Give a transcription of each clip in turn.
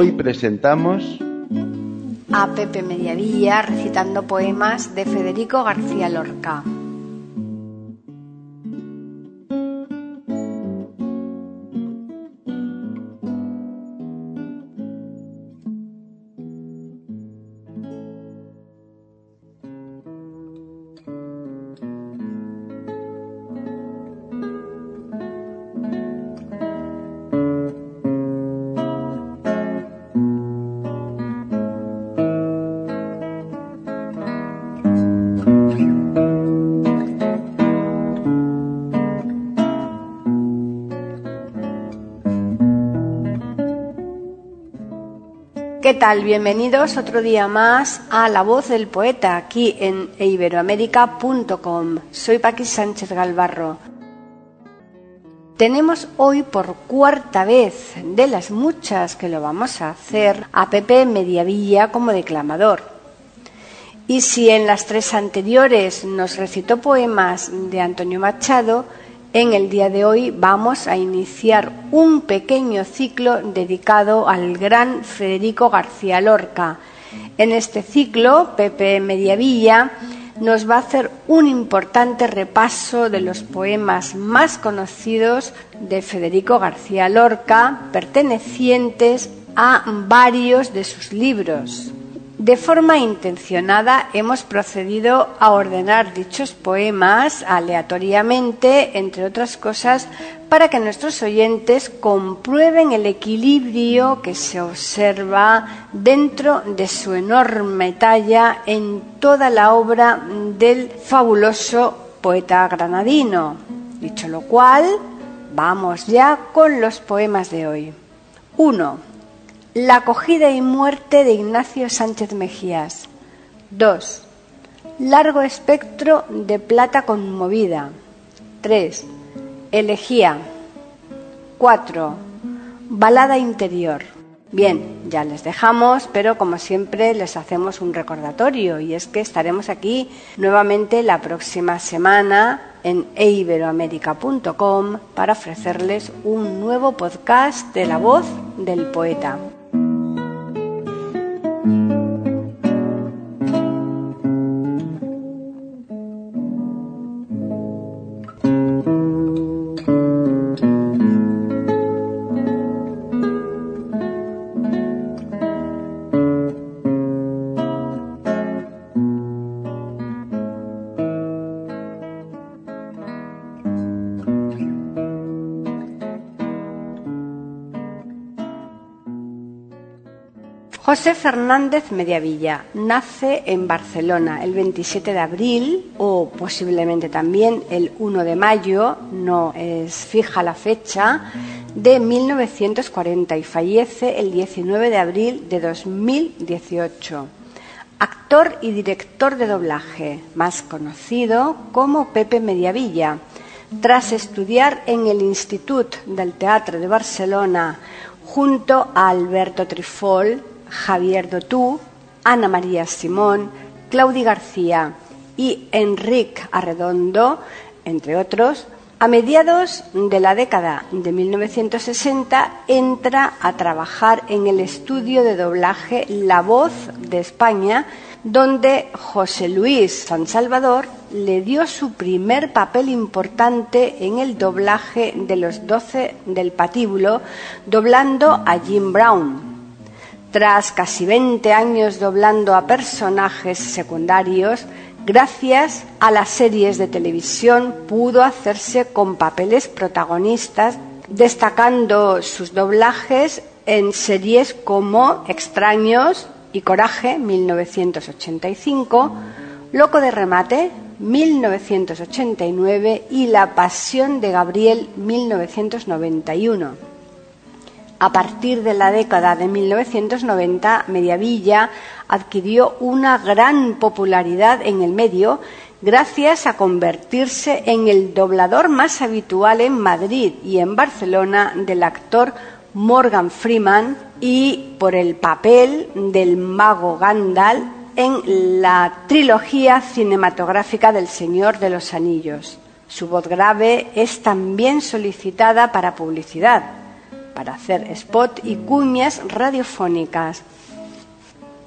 Hoy presentamos a Pepe Mediavilla recitando poemas de Federico García Lorca. ¿Qué tal? Bienvenidos otro día más a La Voz del Poeta aquí en iberoamérica.com. Soy Paqui Sánchez Galvarro. Tenemos hoy por cuarta vez de las muchas que lo vamos a hacer a Pepe Mediavilla como declamador. Y si en las tres anteriores nos recitó poemas de Antonio Machado, en el día de hoy vamos a iniciar un pequeño ciclo dedicado al gran Federico García Lorca. En este ciclo, Pepe Mediavilla nos va a hacer un importante repaso de los poemas más conocidos de Federico García Lorca, pertenecientes a varios de sus libros. De forma intencionada hemos procedido a ordenar dichos poemas aleatoriamente, entre otras cosas, para que nuestros oyentes comprueben el equilibrio que se observa dentro de su enorme talla en toda la obra del fabuloso poeta granadino. Dicho lo cual, vamos ya con los poemas de hoy. 1. La acogida y muerte de Ignacio Sánchez Mejías. 2. Largo espectro de plata conmovida. 3. Elegía. 4. Balada interior. Bien, ya les dejamos, pero como siempre les hacemos un recordatorio y es que estaremos aquí nuevamente la próxima semana en eiberoamerica.com para ofrecerles un nuevo podcast de la voz del poeta. José Fernández Mediavilla nace en Barcelona el 27 de abril o posiblemente también el 1 de mayo, no es fija la fecha, de 1940 y fallece el 19 de abril de 2018. Actor y director de doblaje, más conocido como Pepe Mediavilla. Tras estudiar en el Institut del Teatro de Barcelona junto a Alberto Trifol, Javier Dotú, Ana María Simón, Claudi García y Enrique Arredondo, entre otros, a mediados de la década de 1960 entra a trabajar en el estudio de doblaje La Voz de España, donde José Luis San Salvador le dio su primer papel importante en el doblaje de los doce del patíbulo, doblando a Jim Brown, tras casi 20 años doblando a personajes secundarios, gracias a las series de televisión pudo hacerse con papeles protagonistas, destacando sus doblajes en series como Extraños y Coraje 1985, Loco de remate, 1989 y La Pasión de Gabriel, 1991. A partir de la década de 1990, Mediavilla adquirió una gran popularidad en el medio gracias a convertirse en el doblador más habitual en Madrid y en Barcelona del actor Morgan Freeman y por el papel del mago Gandalf en la trilogía cinematográfica del Señor de los Anillos. Su voz grave es también solicitada para publicidad, para hacer spot y cuñas radiofónicas.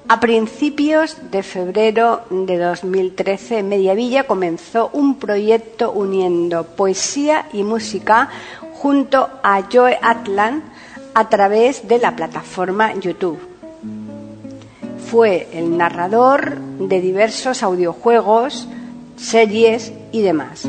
A principios de febrero de 2013, Mediavilla comenzó un proyecto uniendo poesía y música junto a Joe Atlan a través de la plataforma YouTube. Fue el narrador de diversos audiojuegos, series y demás.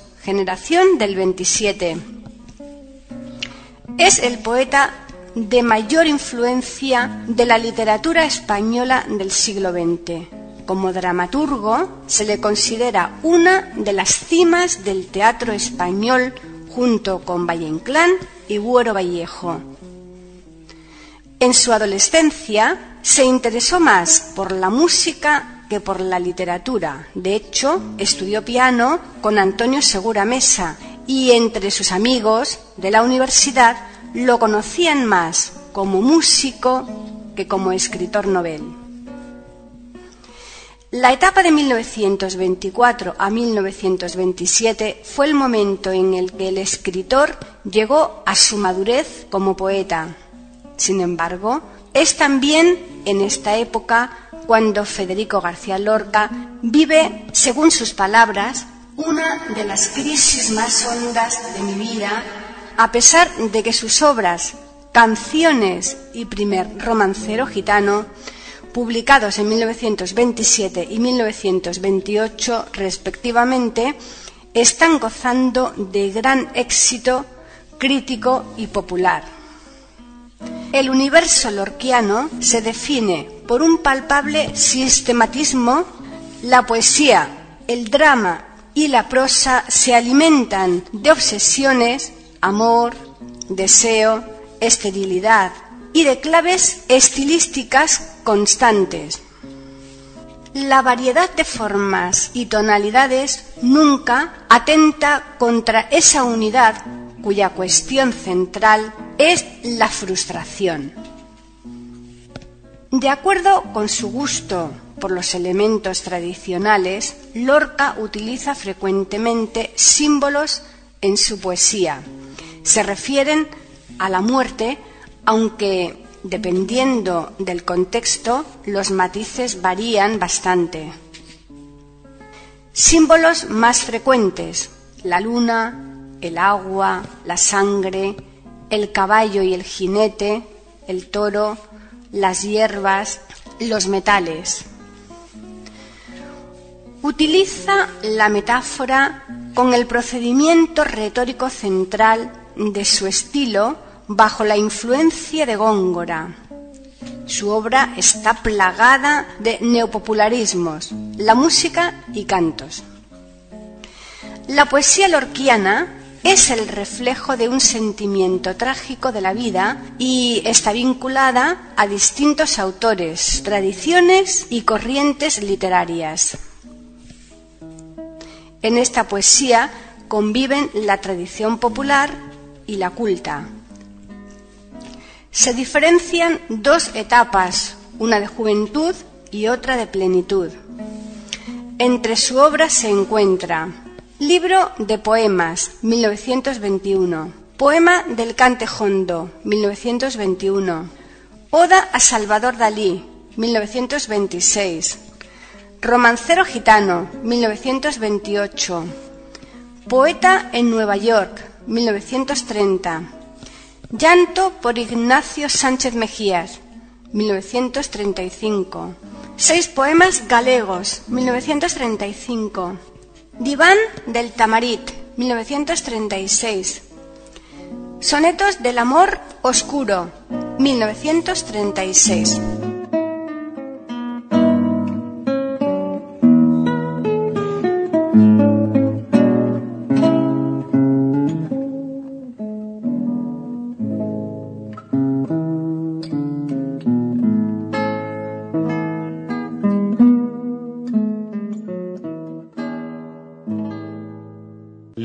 generación del 27. Es el poeta de mayor influencia de la literatura española del siglo XX. Como dramaturgo se le considera una de las cimas del teatro español junto con Valle Inclán y Buero Vallejo. En su adolescencia se interesó más por la música que por la literatura. De hecho, estudió piano con Antonio Segura Mesa y entre sus amigos de la universidad lo conocían más como músico que como escritor novel. La etapa de 1924 a 1927 fue el momento en el que el escritor llegó a su madurez como poeta. Sin embargo, es también en esta época cuando Federico García Lorca vive, según sus palabras, una de las crisis más hondas de mi vida, a pesar de que sus obras, Canciones y Primer Romancero Gitano, publicados en 1927 y 1928 respectivamente, están gozando de gran éxito crítico y popular. El universo lorquiano se define por un palpable sistematismo. La poesía, el drama y la prosa se alimentan de obsesiones, amor, deseo, esterilidad y de claves estilísticas constantes. La variedad de formas y tonalidades nunca atenta contra esa unidad cuya cuestión central es la frustración. De acuerdo con su gusto por los elementos tradicionales, Lorca utiliza frecuentemente símbolos en su poesía. Se refieren a la muerte, aunque dependiendo del contexto los matices varían bastante. Símbolos más frecuentes, la luna, el agua, la sangre, el caballo y el jinete, el toro, las hierbas, los metales. Utiliza la metáfora con el procedimiento retórico central de su estilo bajo la influencia de Góngora. Su obra está plagada de neopopularismos, la música y cantos. La poesía lorquiana es el reflejo de un sentimiento trágico de la vida y está vinculada a distintos autores, tradiciones y corrientes literarias. En esta poesía conviven la tradición popular y la culta. Se diferencian dos etapas, una de juventud y otra de plenitud. Entre su obra se encuentra Libro de Poemas, 1921. Poema del Cante Hondo, 1921. Oda a Salvador Dalí, 1926. Romancero gitano, 1928. Poeta en Nueva York, 1930. Llanto por Ignacio Sánchez Mejías, 1935. Seis poemas galegos, 1935. Diván del Tamarit, 1936. Sonetos del Amor Oscuro, 1936.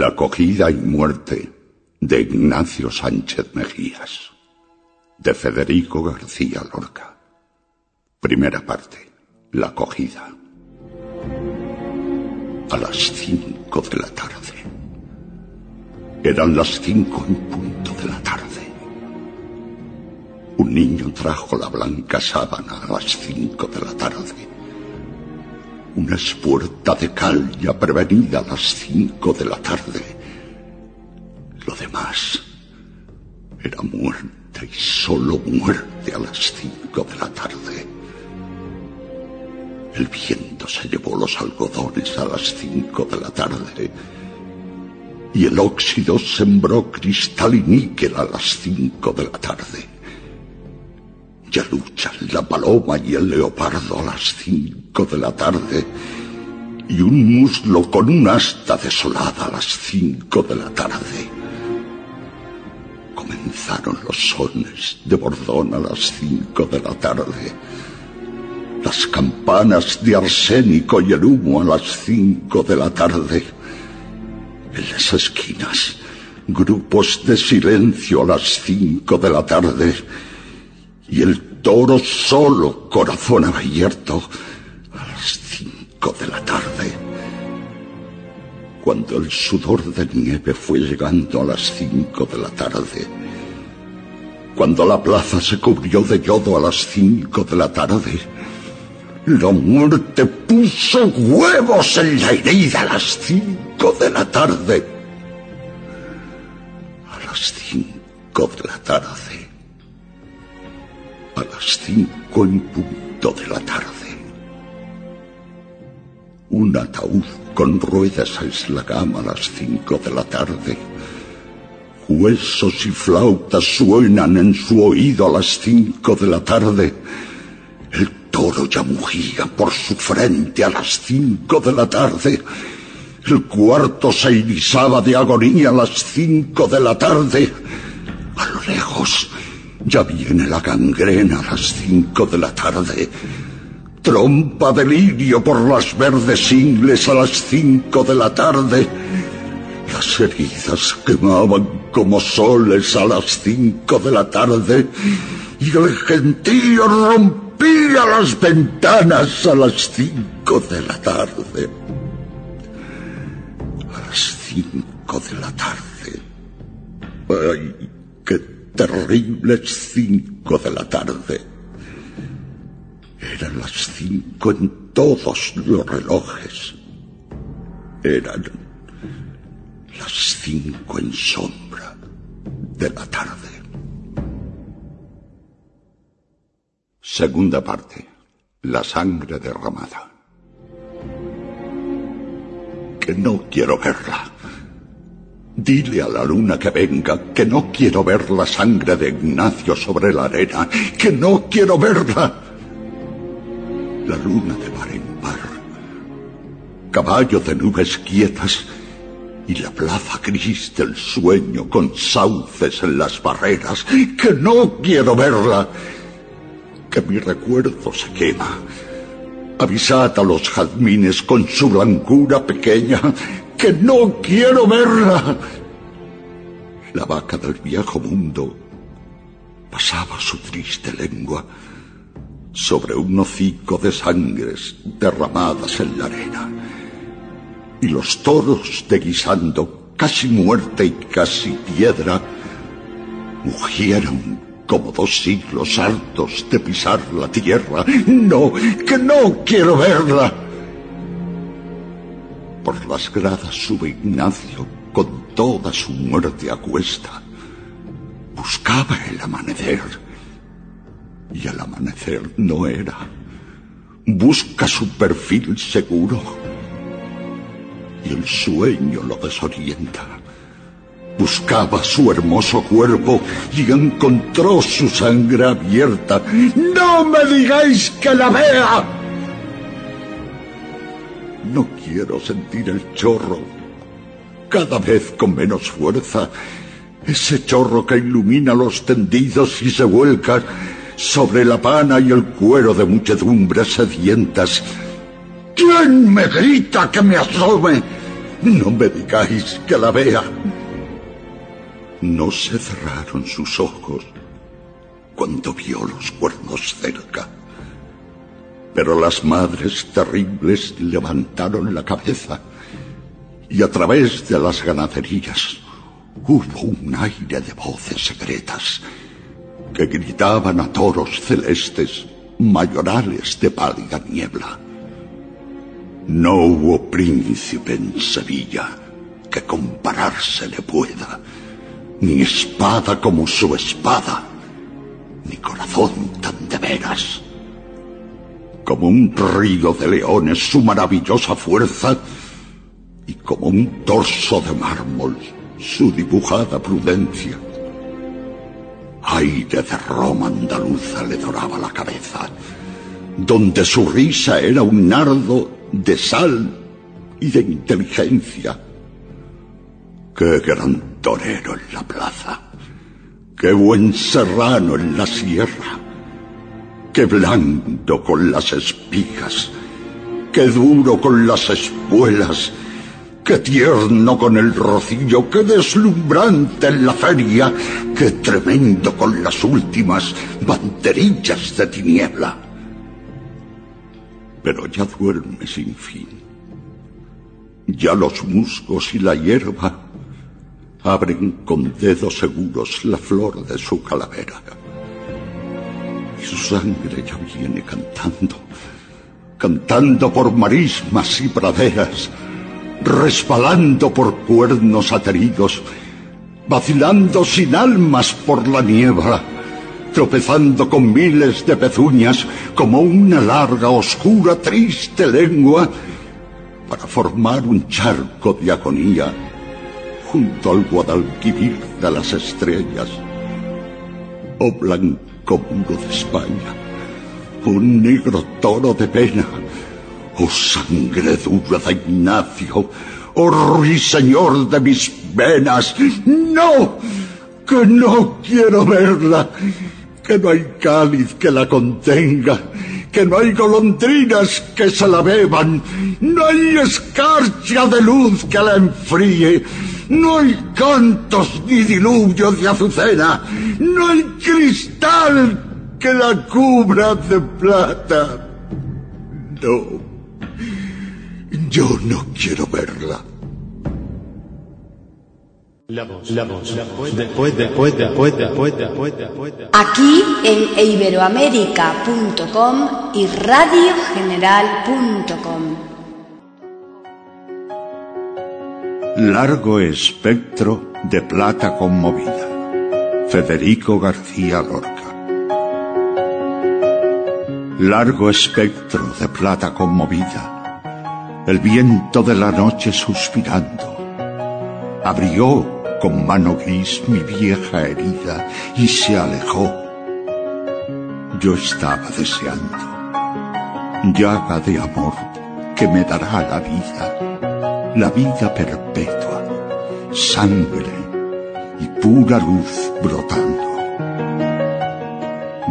La acogida y muerte de Ignacio Sánchez Mejías, de Federico García Lorca. Primera parte, la acogida. A las cinco de la tarde. Eran las cinco en punto de la tarde. Un niño trajo la blanca sábana a las cinco de la tarde una espuerta de cal ya prevenida a las cinco de la tarde. Lo demás era muerte y solo muerte a las cinco de la tarde. El viento se llevó los algodones a las cinco de la tarde y el óxido sembró cristal y níquel a las cinco de la tarde. Ya luchan la paloma y el leopardo a las cinco de la tarde y un muslo con un asta desolada a las cinco de la tarde. Comenzaron los sones de bordón a las cinco de la tarde. Las campanas de arsénico y el humo a las cinco de la tarde. En las esquinas, grupos de silencio a las cinco de la tarde y el toro solo, corazón abierto, a las cinco de la tarde. Cuando el sudor de nieve fue llegando a las cinco de la tarde, cuando la plaza se cubrió de yodo a las cinco de la tarde, la muerte puso huevos en la herida a las cinco de la tarde. A las cinco de la tarde a las cinco en punto de la tarde. Un ataúd con ruedas es la a las cinco de la tarde. Huesos y flautas suenan en su oído a las cinco de la tarde. El toro ya mugía por su frente a las cinco de la tarde. El cuarto se irisaba de agonía a las cinco de la tarde. A lo lejos ya viene la gangrena a las cinco de la tarde. Trompa de lirio por las verdes ingles a las cinco de la tarde. Las heridas quemaban como soles a las cinco de la tarde. Y el gentío rompía las ventanas a las cinco de la tarde. A las cinco de la tarde. Ay, qué terribles cinco de la tarde. Eran las cinco en todos los relojes. Eran las cinco en sombra de la tarde. Segunda parte. La sangre derramada. Que no quiero verla. Dile a la luna que venga que no quiero ver la sangre de Ignacio sobre la arena, que no quiero verla. La luna de par en par, caballo de nubes quietas y la plaza gris del sueño con sauces en las barreras, que no quiero verla, que mi recuerdo se quema. Avisad a los jazmines con su blancura pequeña que no quiero verla. La vaca del viejo mundo pasaba su triste lengua sobre un hocico de sangres derramadas en la arena. Y los toros de guisando, casi muerta y casi piedra, mugieron como dos siglos hartos de pisar la tierra. No, que no quiero verla. Por las gradas sube Ignacio con toda su muerte a cuesta. Buscaba el amanecer. Y el amanecer no era. Busca su perfil seguro. Y el sueño lo desorienta. Buscaba su hermoso cuerpo y encontró su sangre abierta. ¡No me digáis que la vea! No quiero sentir el chorro, cada vez con menos fuerza, ese chorro que ilumina los tendidos y se vuelca sobre la pana y el cuero de muchedumbres sedientas. ¿Quién me grita que me asome? No me digáis que la vea. No se cerraron sus ojos cuando vio los cuernos cerca. Pero las madres terribles levantaron la cabeza y a través de las ganaderías hubo un aire de voces secretas que gritaban a toros celestes, mayorales de pálida niebla. No hubo príncipe en Sevilla que compararse le pueda, ni espada como su espada, ni corazón tan de veras como un río de leones su maravillosa fuerza y como un torso de mármol su dibujada prudencia. Aire de Roma andaluza le doraba la cabeza, donde su risa era un nardo de sal y de inteligencia. Qué gran torero en la plaza, qué buen serrano en la sierra Qué blando con las espigas, qué duro con las espuelas, qué tierno con el rocío, qué deslumbrante en la feria, qué tremendo con las últimas banderillas de tiniebla. Pero ya duerme sin fin. Ya los musgos y la hierba abren con dedos seguros la flor de su calavera y su sangre ya viene cantando, cantando por marismas y praderas, resbalando por cuernos ateridos, vacilando sin almas por la niebla, tropezando con miles de pezuñas como una larga, oscura, triste lengua para formar un charco de agonía junto al Guadalquivir de las estrellas. Oh muro de España, un negro toro de pena, oh sangre dura de Ignacio, oh ruiseñor de mis venas, no, que no quiero verla, que no hay cáliz que la contenga, que no hay golondrinas que se la beban, no hay escarcha de luz que la enfríe, no hay cantos ni diluvio de azucena, no hay cristal que la cubra de plata. No, yo no quiero verla. La voz, la voz, después, después, después, después, después, después, después. Aquí en iberoamérica.com y radiogeneral.com. Largo espectro de plata conmovida. Federico García Lorca. Largo espectro de plata conmovida. El viento de la noche suspirando. Abrió con mano gris mi vieja herida y se alejó. Yo estaba deseando. Llaga de amor que me dará la vida la vida perpetua, sangre y pura luz brotando.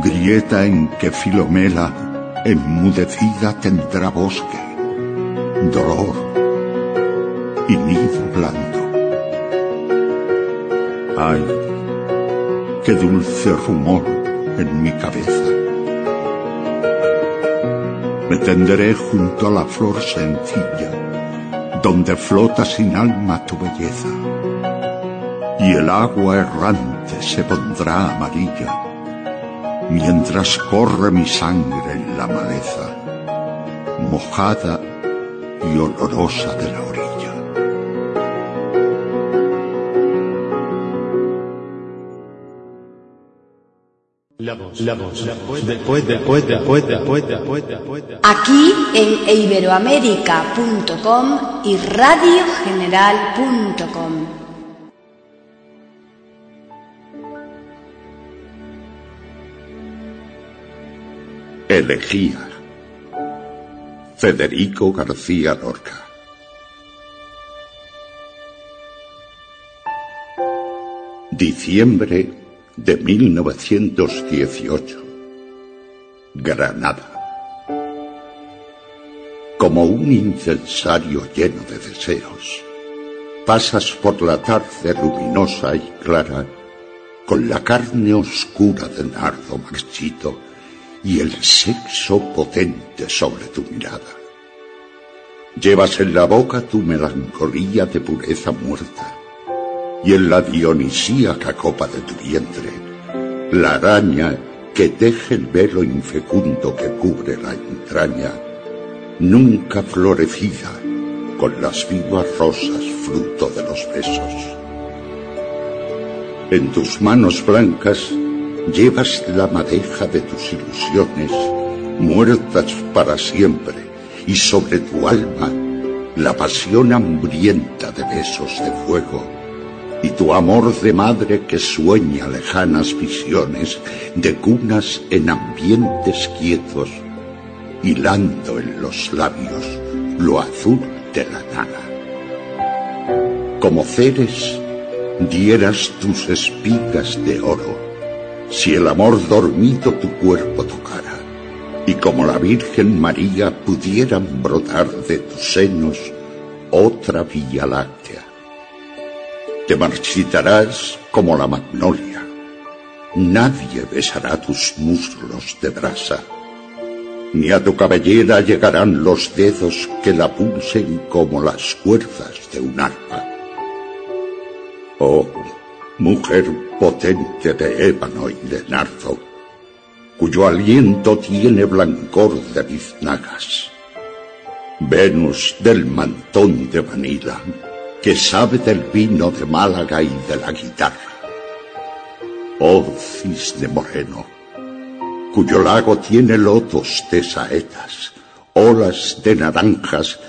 Grieta en que Filomela enmudecida tendrá bosque, dolor y nido blando. Ay, qué dulce rumor en mi cabeza. Me tenderé junto a la flor sencilla donde flota sin alma tu belleza, y el agua errante se pondrá amarilla, mientras corre mi sangre en la maleza, mojada y olorosa de la La voz, la voz. Aquí en iberoamérica.com y radiogeneral.com. Elegía. Federico García Lorca. Diciembre de 1918. Granada. Como un incensario lleno de deseos, pasas por la tarde luminosa y clara, con la carne oscura de nardo marchito y el sexo potente sobre tu mirada. Llevas en la boca tu melancolía de pureza muerta y en la dionisíaca copa de tu vientre, la araña que teje el velo infecundo que cubre la entraña, nunca florecida con las vivas rosas fruto de los besos. En tus manos blancas llevas la madeja de tus ilusiones, muertas para siempre, y sobre tu alma la pasión hambrienta de besos de fuego y tu amor de madre que sueña lejanas visiones de cunas en ambientes quietos, hilando en los labios lo azul de la nada. Como ceres, dieras tus espigas de oro, si el amor dormido tu cuerpo tocara, y como la Virgen María pudieran brotar de tus senos otra Vía Láctea te marchitarás como la magnolia. Nadie besará tus muslos de brasa, ni a tu cabellera llegarán los dedos que la pulsen como las cuerdas de un arpa. Oh, mujer potente de ébano y de nardo, cuyo aliento tiene blancor de biznagas. Venus del mantón de Manila, que sabe del vino de Málaga y de la guitarra. Oh cisne moreno, cuyo lago tiene lotos de saetas, olas de naranjas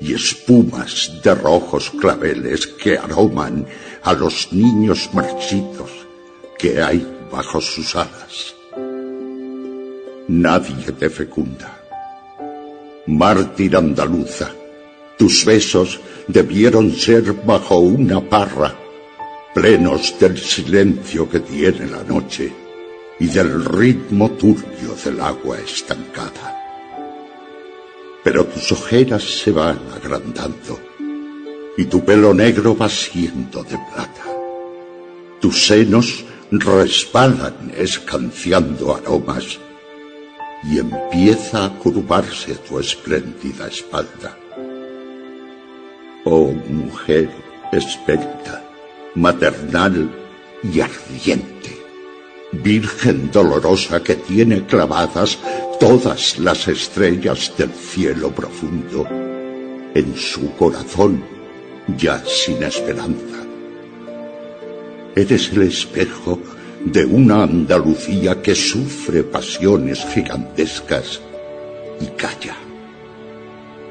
y espumas de rojos claveles que aroman a los niños marchitos que hay bajo sus alas. Nadie te fecunda. Mártir andaluza, tus besos debieron ser bajo una parra, plenos del silencio que tiene la noche y del ritmo turbio del agua estancada. Pero tus ojeras se van agrandando y tu pelo negro va siendo de plata. Tus senos resbalan escanciando aromas y empieza a curvarse tu espléndida espalda Oh mujer esbelta, maternal y ardiente. Virgen dolorosa que tiene clavadas todas las estrellas del cielo profundo en su corazón ya sin esperanza. Eres el espejo de una Andalucía que sufre pasiones gigantescas y calla.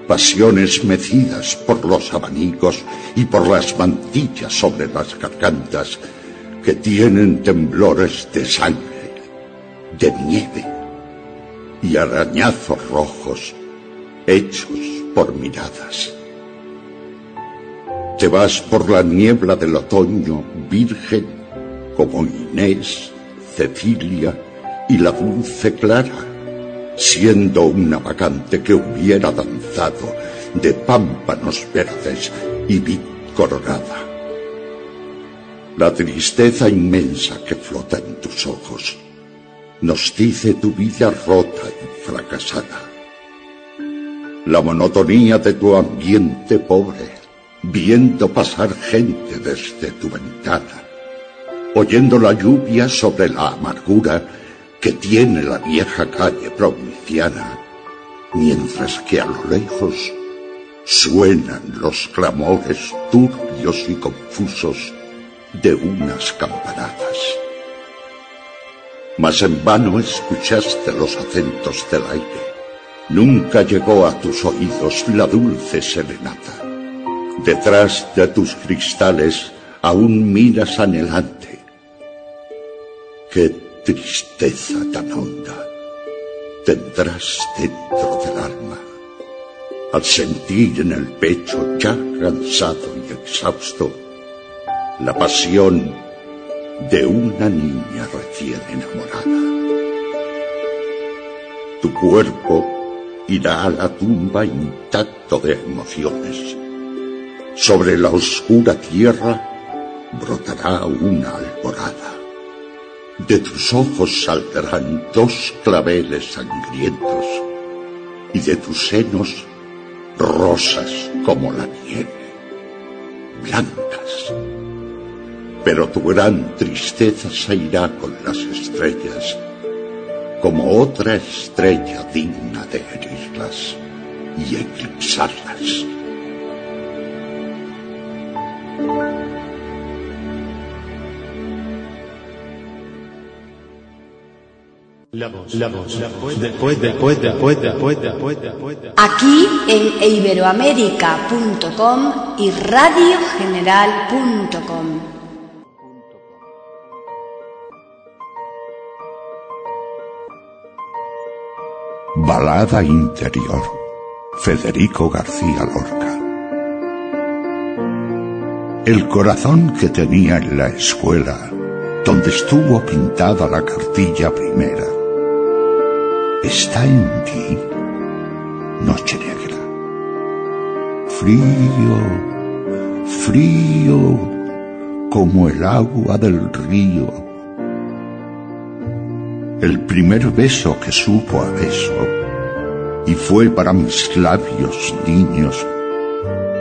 Pasiones mecidas por los abanicos y por las mantillas sobre las gargantas que tienen temblores de sangre, de nieve y arañazos rojos hechos por miradas. Te vas por la niebla del otoño, virgen, como Inés, Cecilia y la dulce Clara, siendo una vacante que hubiera de pámpanos verdes y vid coronada. La tristeza inmensa que flota en tus ojos nos dice tu vida rota y fracasada. La monotonía de tu ambiente pobre, viendo pasar gente desde tu ventana, oyendo la lluvia sobre la amargura que tiene la vieja calle provinciana, mientras que a lo lejos suenan los clamores turbios y confusos de unas campanadas. Mas en vano escuchaste los acentos del aire. Nunca llegó a tus oídos la dulce serenata. Detrás de tus cristales aún miras anhelante. Qué tristeza tan honda tendrás dentro del alma al sentir en el pecho ya cansado y exhausto la pasión de una niña recién enamorada. Tu cuerpo irá a la tumba intacto de emociones. Sobre la oscura tierra brotará una alborada. De tus ojos saldrán dos claveles sangrientos y de tus senos rosas como la nieve, blancas pero tu gran tristeza se irá con las estrellas, como otra estrella digna de herirlas y eclipsarlas. La voz, la voz, la voz, después, después, después, después, después, después. Aquí en iberoamérica.com y radiogeneral.com. Balada interior. Federico García Lorca. El corazón que tenía en la escuela, donde estuvo pintada la cartilla primera, está en ti, noche negra. Frío, frío, como el agua del río el primer beso que supo a beso, y fue para mis labios niños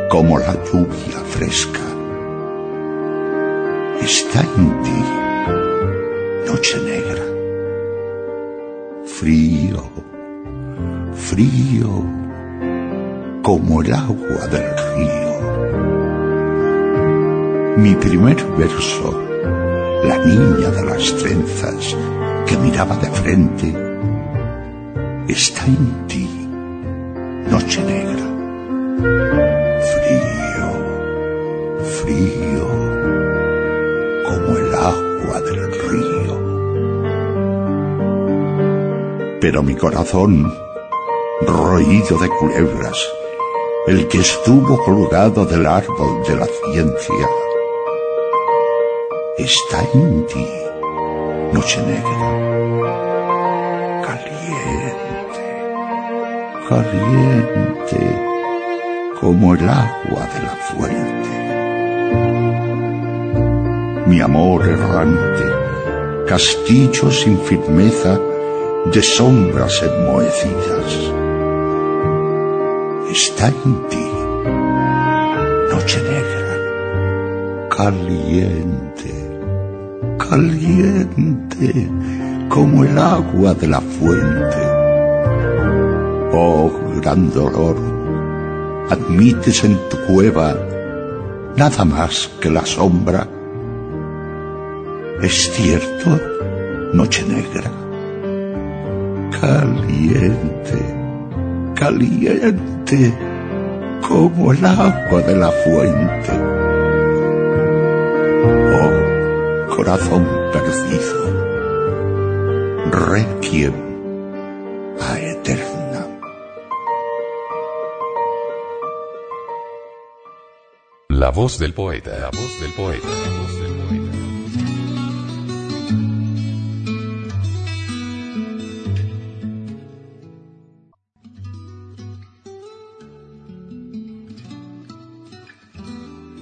como la lluvia fresca. Está en ti, noche negra, frío, frío, como el agua del río. Mi primer verso, la niña de las trenzas, que miraba de frente, está en ti, noche. Pero mi corazón, roído de culebras, el que estuvo colgado del árbol de la ciencia, está en ti noche negra, caliente, caliente, como el agua de la fuente. Mi amor errante, castillo sin firmeza de sombras enmohecidas, está en ti, noche negra, caliente, caliente como el agua de la fuente. Oh, gran dolor, admites en tu cueva nada más que la sombra. Es cierto, noche negra, caliente, caliente como el agua de la fuente. Oh, corazón perdido, requiem a eterna. La voz del poeta, la voz del poeta, la voz del poeta.